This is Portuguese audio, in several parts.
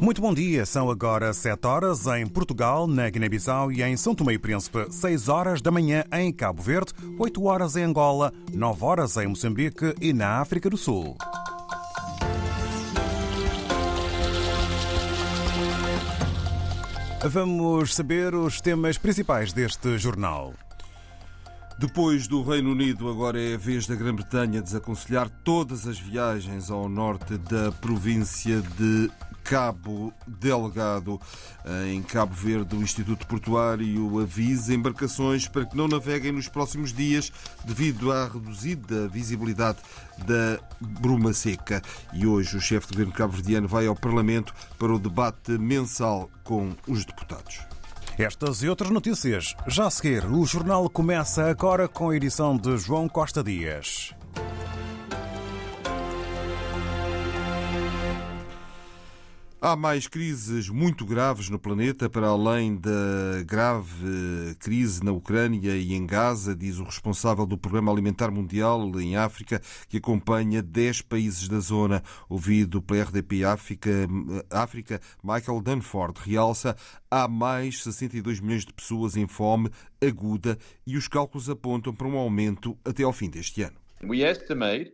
Muito bom dia, são agora 7 horas em Portugal, na Guiné-Bissau e em São Tomé e Príncipe, 6 horas da manhã em Cabo Verde, 8 horas em Angola, 9 horas em Moçambique e na África do Sul. Vamos saber os temas principais deste jornal. Depois do Reino Unido, agora é a vez da Grã-Bretanha desaconselhar todas as viagens ao norte da província de Cabo Delgado. Em Cabo Verde, o Instituto Portuário avisa embarcações para que não naveguem nos próximos dias devido à reduzida visibilidade da bruma seca. E hoje o chefe de governo cabo-verdiano vai ao Parlamento para o debate mensal com os deputados. Estas e outras notícias já a seguir. O jornal começa agora com a edição de João Costa Dias. Há mais crises muito graves no planeta, para além da grave crise na Ucrânia e em Gaza, diz o responsável do Programa Alimentar Mundial em África, que acompanha 10 países da zona. Ouvido pela RDP África, África Michael Dunford realça há mais 62 milhões de pessoas em fome aguda e os cálculos apontam para um aumento até ao fim deste ano. We estimate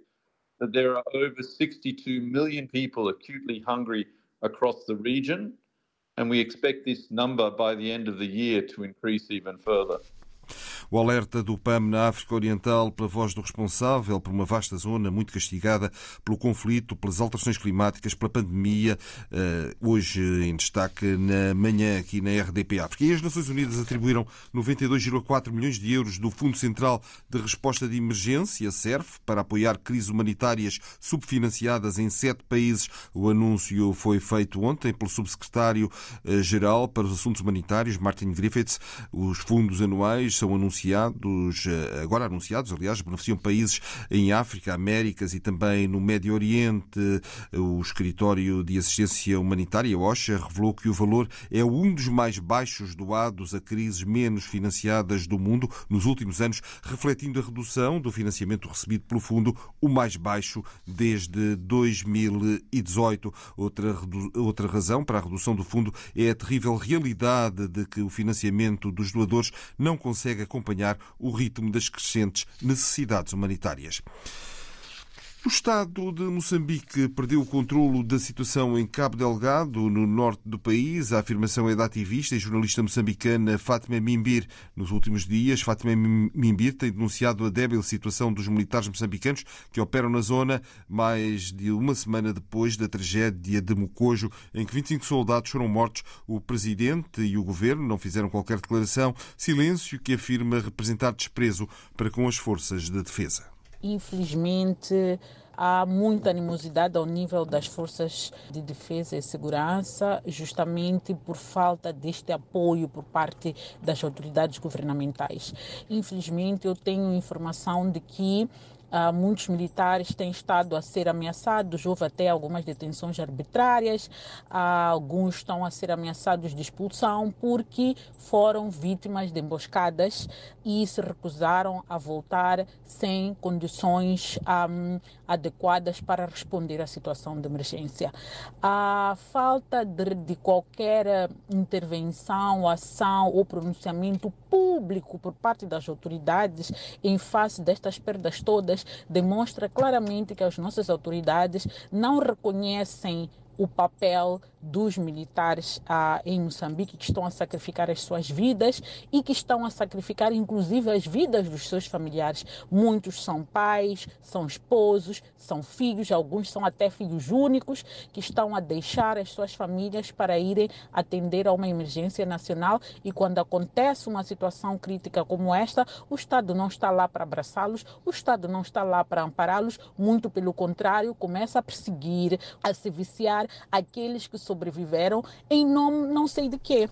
that there are over 62 million people acutely hungry across the region, and we expect this number by the end of the year to increase even further. O alerta do PAM na África Oriental pela voz do responsável por uma vasta zona muito castigada pelo conflito, pelas alterações climáticas, pela pandemia, eh, hoje em destaque na manhã aqui na RDP África. E as Nações Unidas atribuíram 92,4 milhões de euros do Fundo Central de Resposta de Emergência, SERF, para apoiar crises humanitárias subfinanciadas em sete países. O anúncio foi feito ontem pelo Subsecretário-Geral para os Assuntos Humanitários, Martin Griffiths. Os fundos anuais são anunciados, eh, agora anunciados, aliás, beneficiam países em África, Américas e também no Médio Oriente. O Escritório de Assistência Humanitária, OSHA, revelou que o valor é um dos mais baixos doados a crises menos financiadas do mundo nos últimos anos, refletindo a redução do financiamento recebido pelo fundo, o mais baixo desde 2018. Outra, outra razão para a redução do fundo é a terrível realidade de que o financiamento dos doadores não consegue acompanhar o ritmo das crescentes necessidades humanitárias. O Estado de Moçambique perdeu o controlo da situação em Cabo Delgado, no norte do país. A afirmação é da ativista e jornalista moçambicana Fátima Mimbir. Nos últimos dias, Fátima Mimbir tem denunciado a débil situação dos militares moçambicanos que operam na zona mais de uma semana depois da tragédia de Mocojo, em que 25 soldados foram mortos. O presidente e o governo não fizeram qualquer declaração. Silêncio que afirma representar desprezo para com as forças de defesa infelizmente há muita animosidade ao nível das forças de defesa e segurança, justamente por falta deste apoio por parte das autoridades governamentais. Infelizmente, eu tenho informação de que Uh, muitos militares têm estado a ser ameaçados, houve até algumas detenções arbitrárias, uh, alguns estão a ser ameaçados de expulsão porque foram vítimas de emboscadas e se recusaram a voltar sem condições um, adequadas para responder à situação de emergência. A falta de, de qualquer intervenção, ação ou pronunciamento público por parte das autoridades em face destas perdas todas demonstra claramente que as nossas autoridades não reconhecem o papel dos militares ah, em Moçambique que estão a sacrificar as suas vidas e que estão a sacrificar inclusive as vidas dos seus familiares. Muitos são pais, são esposos, são filhos, alguns são até filhos únicos que estão a deixar as suas famílias para irem atender a uma emergência nacional e quando acontece uma situação crítica como esta, o Estado não está lá para abraçá-los, o Estado não está lá para ampará-los, muito pelo contrário, começa a perseguir, a se viciar aqueles que sobreviveram em nome não sei de quê.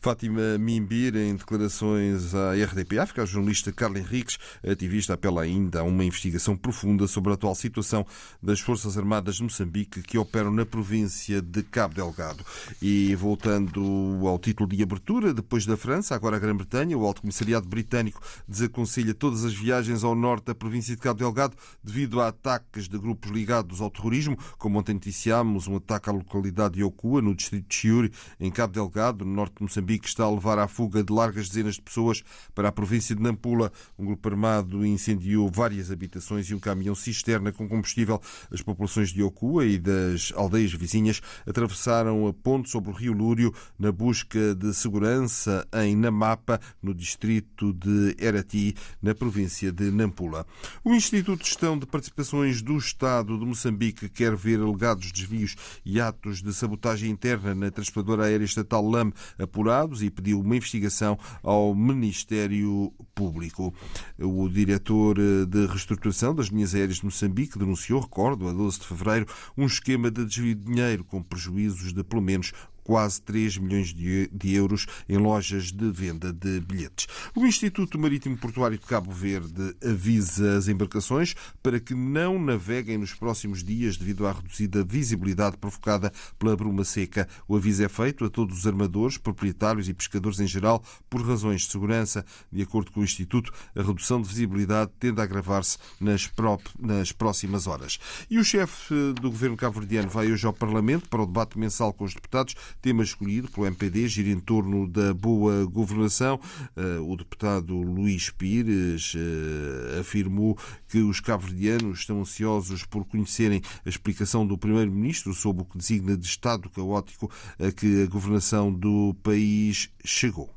Fátima Mimbir, em declarações à RDP África, a jornalista Carla Henriques, ativista, apela ainda a uma investigação profunda sobre a atual situação das Forças Armadas de Moçambique que operam na província de Cabo Delgado. E voltando ao título de abertura, depois da França, agora a Grã-Bretanha, o Alto Comissariado Britânico desaconselha todas as viagens ao norte da província de Cabo Delgado devido a ataques de grupos ligados ao terrorismo, como ontem noticiámos um ataque à localidade de Okua, no distrito de Chiuri, em Cabo Delgado, no norte Moçambique, está a levar à fuga de largas dezenas de pessoas para a província de Nampula. Um grupo armado incendiou várias habitações e um caminhão cisterna com combustível. As populações de Okua e das aldeias vizinhas atravessaram a ponte sobre o rio Lúrio na busca de segurança em Namapa, no distrito de Erati, na província de Nampula. O Instituto de Gestão de Participações do Estado de Moçambique quer ver alegados desvios e atos de sabotagem interna na transportadora aérea estatal LAM apurados e pediu uma investigação ao Ministério Público. O diretor de reestruturação das linhas aéreas de Moçambique denunciou, recordo, a 12 de fevereiro, um esquema de desvio de dinheiro com prejuízos de pelo menos quase 3 milhões de euros em lojas de venda de bilhetes. O Instituto Marítimo Portuário de Cabo Verde avisa as embarcações para que não naveguem nos próximos dias devido à reduzida visibilidade provocada pela bruma seca. O aviso é feito a todos os armadores, proprietários e pescadores em geral por razões de segurança. De acordo com o Instituto, a redução de visibilidade tende a agravar-se nas, nas próximas horas. E o chefe do governo cabo-verdiano vai hoje ao Parlamento para o debate mensal com os deputados tema escolhido pelo MPD gira em torno da boa governação. Eh, o deputado Luís Pires eh, afirmou que os cabo-verdianos estão ansiosos por conhecerem a explicação do primeiro-ministro sobre o que designa de estado caótico a que a governação do país chegou.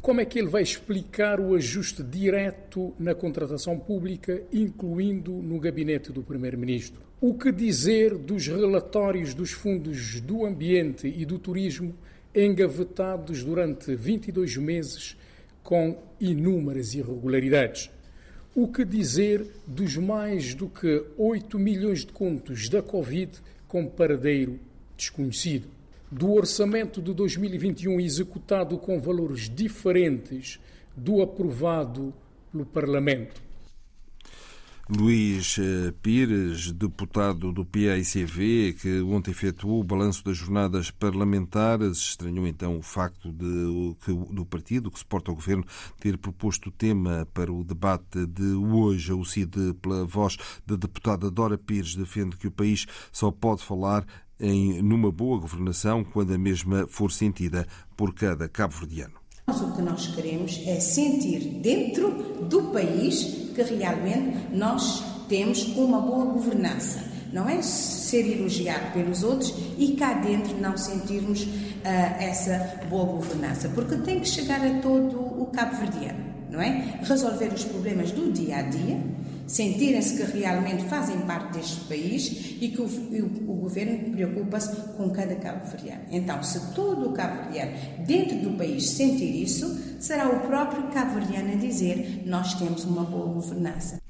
Como é que ele vai explicar o ajuste direto na contratação pública, incluindo no gabinete do Primeiro-Ministro? O que dizer dos relatórios dos fundos do ambiente e do turismo engavetados durante 22 meses com inúmeras irregularidades? O que dizer dos mais do que 8 milhões de contos da Covid com paradeiro desconhecido? Do orçamento de 2021 executado com valores diferentes do aprovado pelo Parlamento? Luís eh, Pires, deputado do PAICV, que ontem efetuou o balanço das jornadas parlamentares, estranhou então o facto de, do partido que suporta o governo ter proposto o tema para o debate de hoje. O CID, pela voz da deputada Dora Pires, defende que o país só pode falar em numa boa governação quando a mesma for sentida por cada cabo-verdiano. O que nós queremos é sentir dentro do país que realmente nós temos uma boa governança. Não é ser elogiado pelos outros e cá dentro não sentirmos uh, essa boa governança, porque tem que chegar a todo o cabo-verdiano, não é? Resolver os problemas do dia a dia, sentirem-se que realmente fazem parte deste país e que o, o, o governo preocupa-se com cada cabo-verdiano. Então, se todo o cabo-verdiano dentro do país sentir isso, será o próprio cabo-verdiano a dizer nós temos uma boa governança.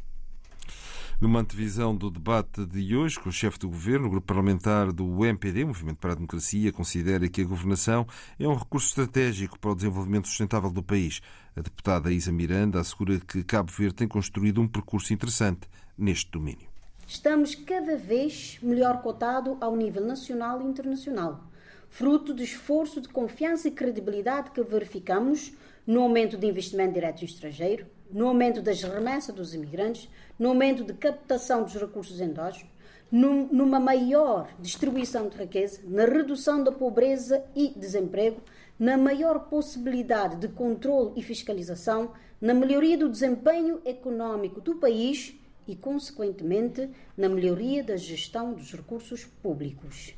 Numa antevisão do debate de hoje com o chefe do governo, o grupo parlamentar do MPD, Movimento para a Democracia, considera que a governação é um recurso estratégico para o desenvolvimento sustentável do país. A deputada Isa Miranda assegura que Cabo Verde tem construído um percurso interessante neste domínio. Estamos cada vez melhor cotado ao nível nacional e internacional, fruto do esforço de confiança e credibilidade que verificamos no aumento de investimento direto estrangeiro, no aumento das remessas dos imigrantes, no aumento de captação dos recursos endógenos, numa maior distribuição de riqueza, na redução da pobreza e desemprego, na maior possibilidade de controle e fiscalização, na melhoria do desempenho econômico do país e, consequentemente, na melhoria da gestão dos recursos públicos.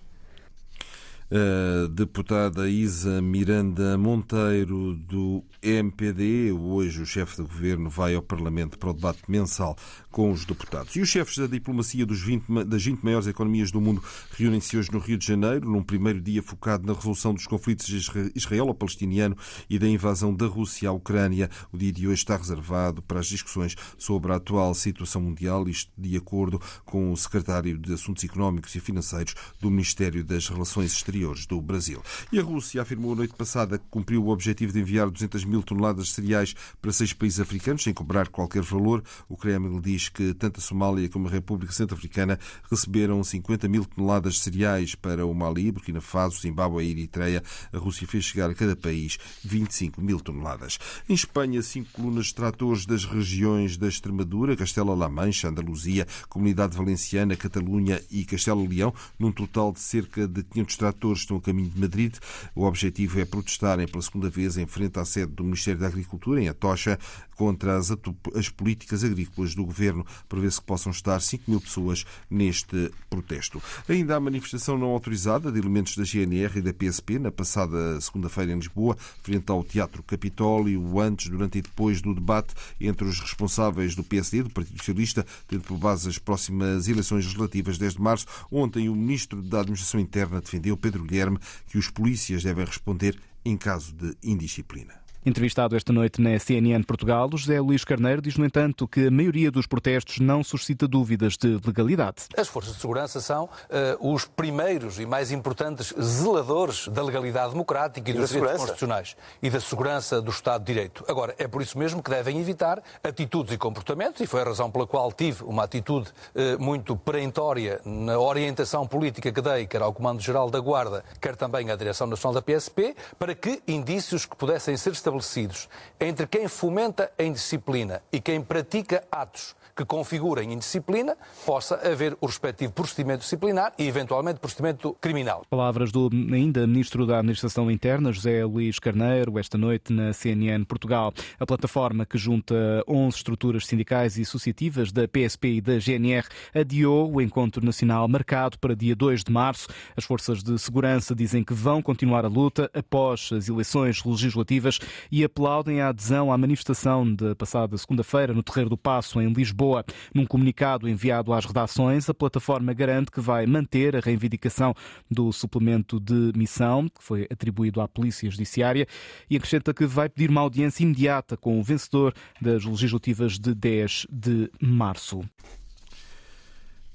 A deputada Isa Miranda Monteiro, do MPD, hoje o chefe do governo vai ao Parlamento para o debate mensal com os deputados. E os chefes da diplomacia dos 20, das 20 maiores economias do mundo reúnem-se hoje no Rio de Janeiro, num primeiro dia focado na resolução dos conflitos israelo-palestiniano e da invasão da Rússia à Ucrânia. O dia de hoje está reservado para as discussões sobre a atual situação mundial, isto de acordo com o secretário de Assuntos Económicos e Financeiros do Ministério das Relações Exteriores do Brasil. E a Rússia afirmou a noite passada que cumpriu o objetivo de enviar 200 mil toneladas de cereais para seis países africanos, sem cobrar qualquer valor. O Kremlin diz que tanto a Somália como a República Centro-Africana receberam 50 mil toneladas de cereais para o Mali, Burkina Faso, Zimbábue e Eritreia. A Rússia fez chegar a cada país 25 mil toneladas. Em Espanha, cinco colunas de tratores das regiões da Extremadura, Castela-La Mancha, Andaluzia, Comunidade Valenciana, Catalunha e Castelo-Leão, num total de cerca de 500 tratores, estão a caminho de Madrid. O objetivo é protestarem pela segunda vez em frente à sede do Ministério da Agricultura, em Atocha, contra as, as políticas agrícolas do governo. Prevê-se que possam estar 5 mil pessoas neste protesto. Ainda há manifestação não autorizada de elementos da GNR e da PSP na passada segunda-feira em Lisboa, frente ao Teatro Capitólio, antes, durante e depois do debate entre os responsáveis do PSD, do Partido Socialista, tendo por base as próximas eleições legislativas 10 de março. Ontem, o Ministro da Administração Interna defendeu, Pedro Guilherme, que os polícias devem responder em caso de indisciplina. Entrevistado esta noite na CNN Portugal, José Luís Carneiro diz, no entanto, que a maioria dos protestos não suscita dúvidas de legalidade. As forças de segurança são uh, os primeiros e mais importantes zeladores da legalidade democrática e, e dos direitos constitucionais e da segurança do Estado de Direito. Agora, é por isso mesmo que devem evitar atitudes e comportamentos, e foi a razão pela qual tive uma atitude uh, muito perentória na orientação política que dei, quer ao Comando-Geral da Guarda, quer também à Direção Nacional da PSP, para que indícios que pudessem ser estabelecidos estabelecidos entre quem fomenta a indisciplina e quem pratica atos que configurem indisciplina, possa haver o respectivo procedimento disciplinar e, eventualmente, procedimento criminal. Palavras do ainda Ministro da Administração Interna, José Luís Carneiro, esta noite na CNN Portugal. A plataforma que junta 11 estruturas sindicais e associativas da PSP e da GNR adiou o encontro nacional marcado para dia 2 de março. As forças de segurança dizem que vão continuar a luta após as eleições legislativas e aplaudem a adesão à manifestação de passada segunda-feira no Terreiro do Passo, em Lisboa. Num comunicado enviado às redações, a plataforma garante que vai manter a reivindicação do suplemento de missão, que foi atribuído à Polícia Judiciária, e acrescenta que vai pedir uma audiência imediata com o vencedor das legislativas de 10 de março.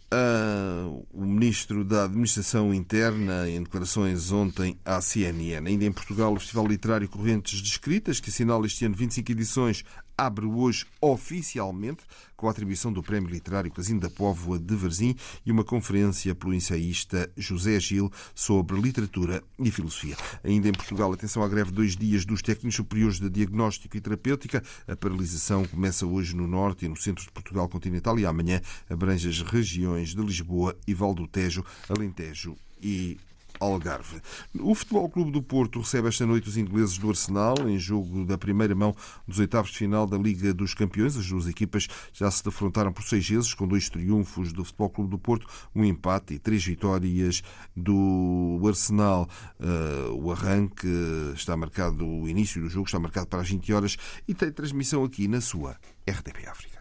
Uh, o ministro da Administração Interna, em declarações ontem à CNN. Ainda em Portugal, o Festival Literário Correntes de Escritas, que assinala este ano 25 edições, abre hoje oficialmente com a atribuição do Prémio Literário Casino da Póvoa de Varzim e uma conferência pelo ensaísta José Gil sobre literatura e filosofia. Ainda em Portugal, atenção à greve dois dias dos técnicos superiores de diagnóstico e terapêutica. A paralisação começa hoje no norte e no centro de Portugal continental e amanhã abrange as regiões de Lisboa e Val do Tejo, Alentejo e Algarve. O Futebol Clube do Porto recebe esta noite os ingleses do Arsenal em jogo da primeira mão dos oitavos de final da Liga dos Campeões. As duas equipas já se defrontaram por seis vezes, com dois triunfos do Futebol Clube do Porto, um empate e três vitórias do Arsenal. Uh, o arranque está marcado, o início do jogo está marcado para as 20 horas e tem transmissão aqui na sua RTP África.